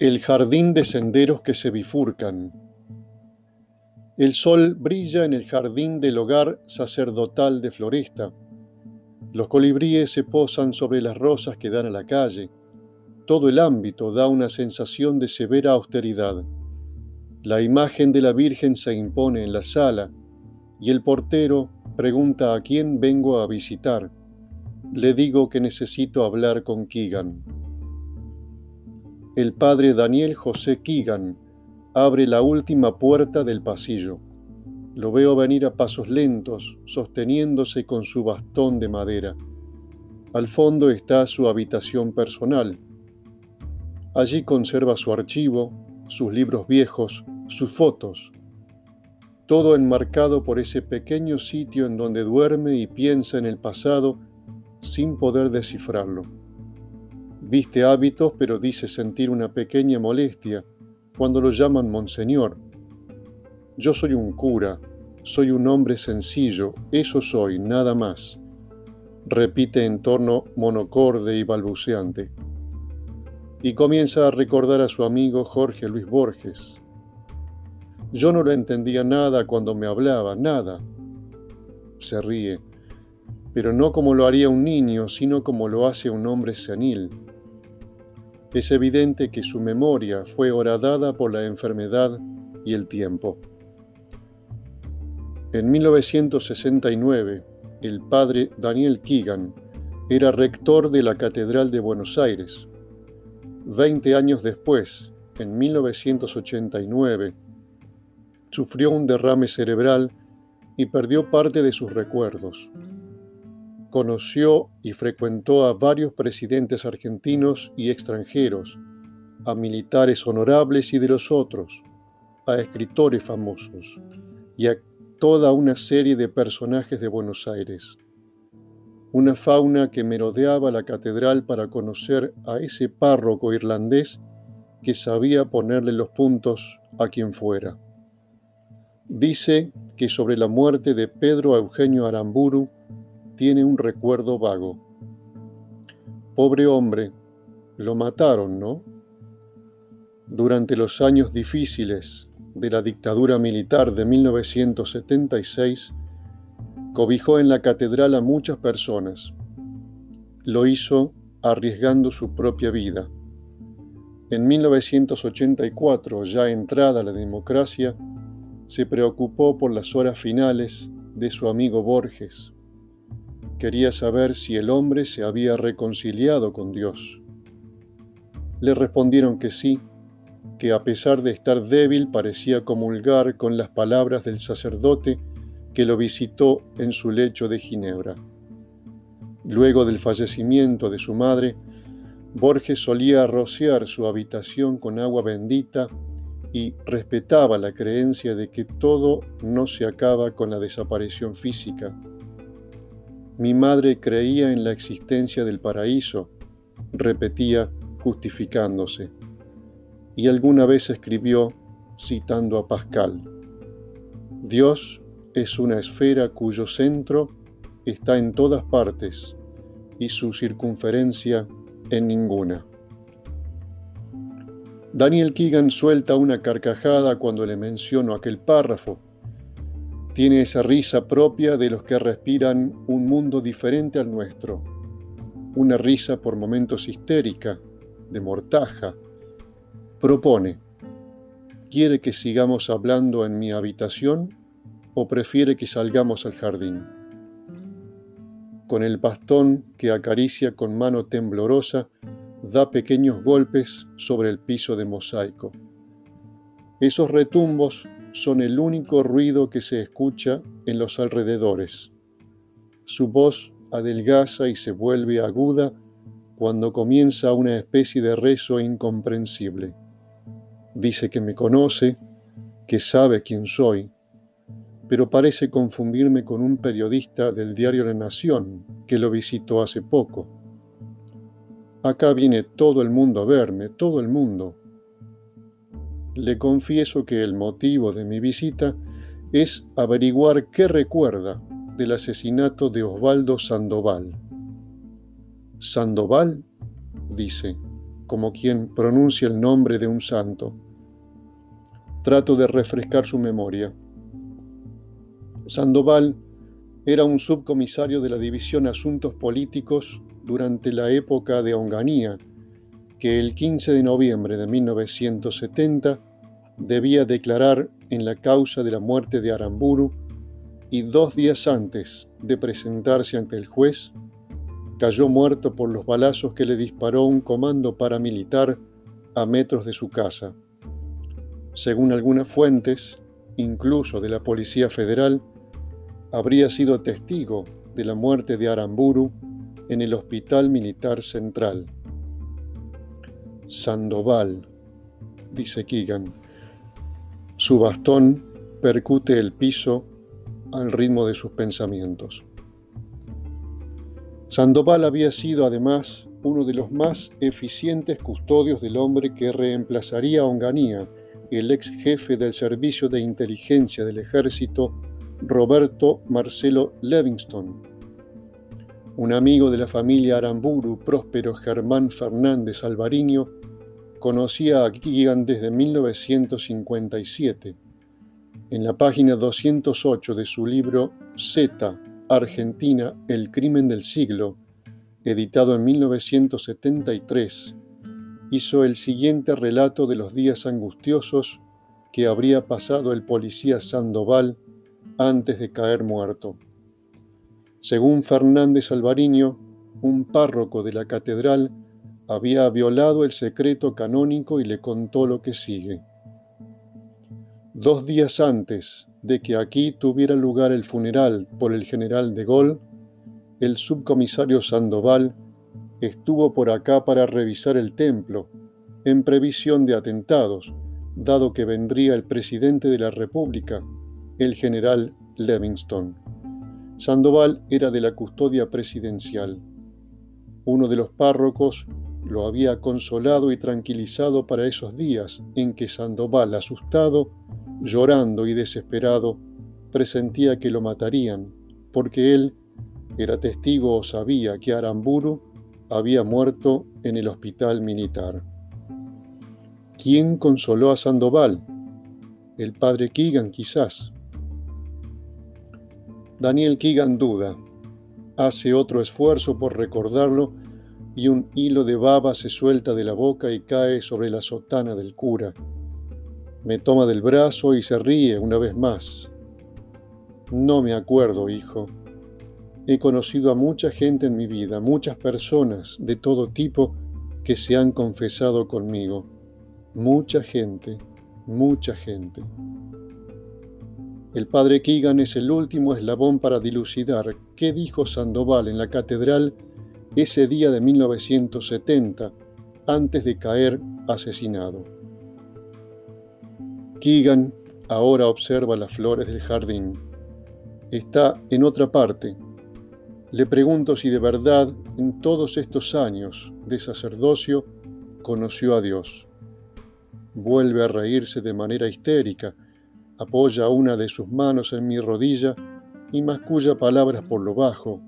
El jardín de senderos que se bifurcan. El sol brilla en el jardín del hogar sacerdotal de Floresta. Los colibríes se posan sobre las rosas que dan a la calle. Todo el ámbito da una sensación de severa austeridad. La imagen de la Virgen se impone en la sala y el portero pregunta a quién vengo a visitar. Le digo que necesito hablar con Keegan el padre Daniel José Keegan abre la última puerta del pasillo. Lo veo venir a pasos lentos, sosteniéndose con su bastón de madera. Al fondo está su habitación personal. Allí conserva su archivo, sus libros viejos, sus fotos. Todo enmarcado por ese pequeño sitio en donde duerme y piensa en el pasado sin poder descifrarlo. Viste hábitos, pero dice sentir una pequeña molestia cuando lo llaman monseñor. Yo soy un cura, soy un hombre sencillo, eso soy, nada más. Repite en tono monocorde y balbuceante. Y comienza a recordar a su amigo Jorge Luis Borges. Yo no lo entendía nada cuando me hablaba, nada. Se ríe, pero no como lo haría un niño, sino como lo hace un hombre senil es evidente que su memoria fue horadada por la enfermedad y el tiempo. En 1969, el padre Daniel Keegan era rector de la Catedral de Buenos Aires. Veinte años después, en 1989, sufrió un derrame cerebral y perdió parte de sus recuerdos conoció y frecuentó a varios presidentes argentinos y extranjeros, a militares honorables y de los otros, a escritores famosos y a toda una serie de personajes de Buenos Aires. Una fauna que merodeaba la catedral para conocer a ese párroco irlandés que sabía ponerle los puntos a quien fuera. Dice que sobre la muerte de Pedro Eugenio Aramburu tiene un recuerdo vago. Pobre hombre, lo mataron, ¿no? Durante los años difíciles de la dictadura militar de 1976, cobijó en la catedral a muchas personas. Lo hizo arriesgando su propia vida. En 1984, ya entrada la democracia, se preocupó por las horas finales de su amigo Borges, quería saber si el hombre se había reconciliado con Dios. Le respondieron que sí, que a pesar de estar débil parecía comulgar con las palabras del sacerdote que lo visitó en su lecho de Ginebra. Luego del fallecimiento de su madre, Borges solía rociar su habitación con agua bendita y respetaba la creencia de que todo no se acaba con la desaparición física mi madre creía en la existencia del paraíso, repetía justificándose, y alguna vez escribió, citando a Pascal, Dios es una esfera cuyo centro está en todas partes y su circunferencia en ninguna. Daniel Keegan suelta una carcajada cuando le menciono aquel párrafo tiene esa risa propia de los que respiran un mundo diferente al nuestro, una risa por momentos histérica, de mortaja. Propone, ¿quiere que sigamos hablando en mi habitación o prefiere que salgamos al jardín? Con el bastón que acaricia con mano temblorosa, da pequeños golpes sobre el piso de mosaico. Esos retumbos son el único ruido que se escucha en los alrededores. Su voz adelgaza y se vuelve aguda cuando comienza una especie de rezo incomprensible. Dice que me conoce, que sabe quién soy, pero parece confundirme con un periodista del diario La Nación que lo visitó hace poco. Acá viene todo el mundo a verme, todo el mundo, le confieso que el motivo de mi visita es averiguar qué recuerda del asesinato de Osvaldo Sandoval. Sandoval, dice, como quien pronuncia el nombre de un santo. Trato de refrescar su memoria. Sandoval era un subcomisario de la División Asuntos Políticos durante la época de Onganía, que el 15 de noviembre de 1970 debía declarar en la causa de la muerte de Aramburu y dos días antes de presentarse ante el juez, cayó muerto por los balazos que le disparó un comando paramilitar a metros de su casa. Según algunas fuentes, incluso de la Policía Federal, habría sido testigo de la muerte de Aramburu en el Hospital Militar Central. Sandoval, dice Keegan. Su bastón percute el piso al ritmo de sus pensamientos. Sandoval había sido además uno de los más eficientes custodios del hombre que reemplazaría a Onganía, el ex jefe del Servicio de Inteligencia del Ejército, Roberto Marcelo Levingston. Un amigo de la familia Aramburu, próspero Germán Fernández Alvariño, conocía a Keegan desde 1957 en la página 208 de su libro Z, Argentina, el crimen del siglo, editado en 1973, hizo el siguiente relato de los días angustiosos que habría pasado el policía Sandoval antes de caer muerto. Según Fernández Alvariño, un párroco de la catedral había violado el secreto canónico y le contó lo que sigue. Dos días antes de que aquí tuviera lugar el funeral por el general de Gaulle, el subcomisario Sandoval estuvo por acá para revisar el templo, en previsión de atentados, dado que vendría el presidente de la República, el general Livingston. Sandoval era de la custodia presidencial. Uno de los párrocos lo había consolado y tranquilizado para esos días en que Sandoval, asustado, llorando y desesperado, presentía que lo matarían, porque él era testigo o sabía que Aramburu había muerto en el hospital militar. ¿Quién consoló a Sandoval? El padre Keegan quizás. Daniel Keegan duda, hace otro esfuerzo por recordarlo y un hilo de baba se suelta de la boca y cae sobre la sotana del cura me toma del brazo y se ríe una vez más. No me acuerdo, hijo. He conocido a mucha gente en mi vida, muchas personas de todo tipo que se han confesado conmigo. Mucha gente, mucha gente. El padre Keegan es el último eslabón para dilucidar qué dijo Sandoval en la catedral ese día de 1970, antes de caer asesinado. Keegan ahora observa las flores del jardín. Está en otra parte. Le pregunto si de verdad en todos estos años de sacerdocio conoció a Dios. Vuelve a reírse de manera histérica, apoya una de sus manos en mi rodilla y masculla palabras por lo bajo.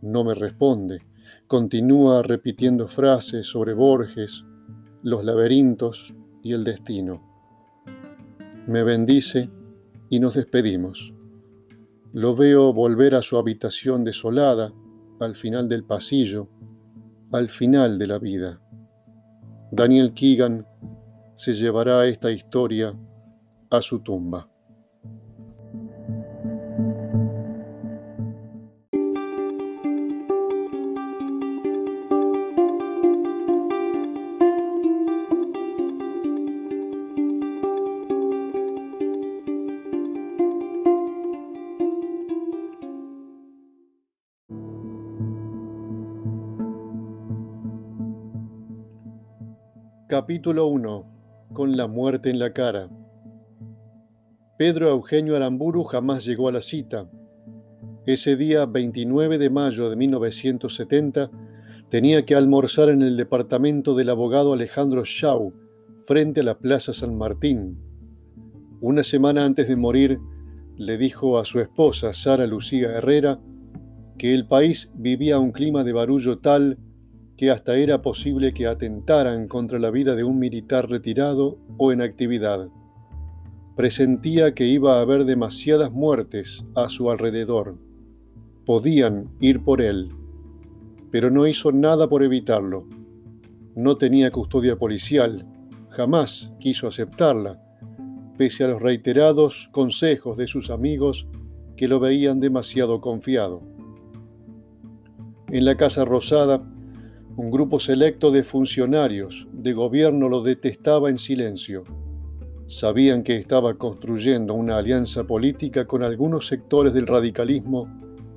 No me responde. Continúa repitiendo frases sobre Borges, los laberintos y el destino me bendice y nos despedimos. Lo veo volver a su habitación desolada, al final del pasillo, al final de la vida. Daniel Keegan se llevará esta historia a su tumba. Capítulo 1. Con la muerte en la cara. Pedro Eugenio Aramburu jamás llegó a la cita. Ese día 29 de mayo de 1970 tenía que almorzar en el departamento del abogado Alejandro Shaw, frente a la Plaza San Martín. Una semana antes de morir, le dijo a su esposa, Sara Lucía Herrera, que el país vivía un clima de barullo tal que hasta era posible que atentaran contra la vida de un militar retirado o en actividad. Presentía que iba a haber demasiadas muertes a su alrededor. Podían ir por él, pero no hizo nada por evitarlo. No tenía custodia policial, jamás quiso aceptarla, pese a los reiterados consejos de sus amigos que lo veían demasiado confiado. En la Casa Rosada, un grupo selecto de funcionarios de gobierno lo detestaba en silencio. Sabían que estaba construyendo una alianza política con algunos sectores del radicalismo,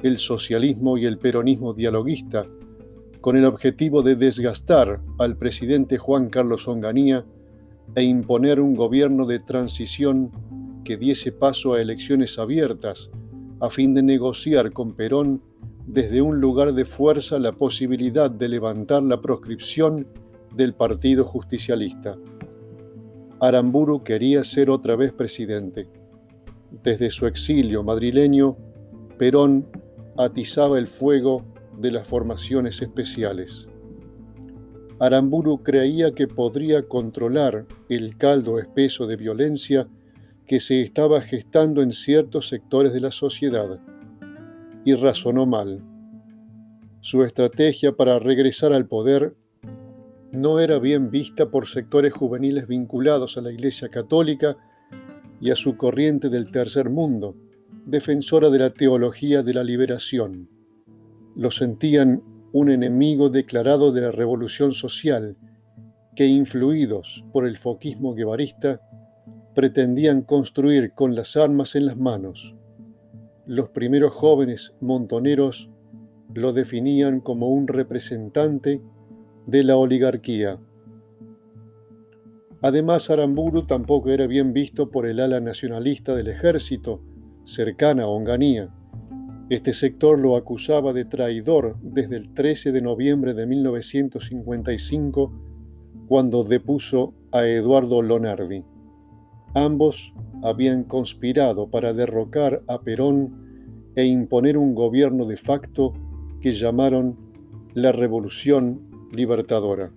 el socialismo y el peronismo dialoguista, con el objetivo de desgastar al presidente Juan Carlos Onganía e imponer un gobierno de transición que diese paso a elecciones abiertas a fin de negociar con Perón desde un lugar de fuerza la posibilidad de levantar la proscripción del Partido Justicialista. Aramburu quería ser otra vez presidente. Desde su exilio madrileño, Perón atizaba el fuego de las formaciones especiales. Aramburu creía que podría controlar el caldo espeso de violencia que se estaba gestando en ciertos sectores de la sociedad, y razonó mal. Su estrategia para regresar al poder no era bien vista por sectores juveniles vinculados a la Iglesia Católica y a su corriente del tercer mundo, defensora de la teología de la liberación. Lo sentían un enemigo declarado de la revolución social, que influidos por el foquismo guevarista, pretendían construir con las armas en las manos. Los primeros jóvenes montoneros lo definían como un representante de la oligarquía. Además, Aramburu tampoco era bien visto por el ala nacionalista del ejército, cercana a Onganía. Este sector lo acusaba de traidor desde el 13 de noviembre de 1955, cuando depuso a Eduardo Lonardi. Ambos habían conspirado para derrocar a Perón e imponer un gobierno de facto que llamaron la Revolución Libertadora.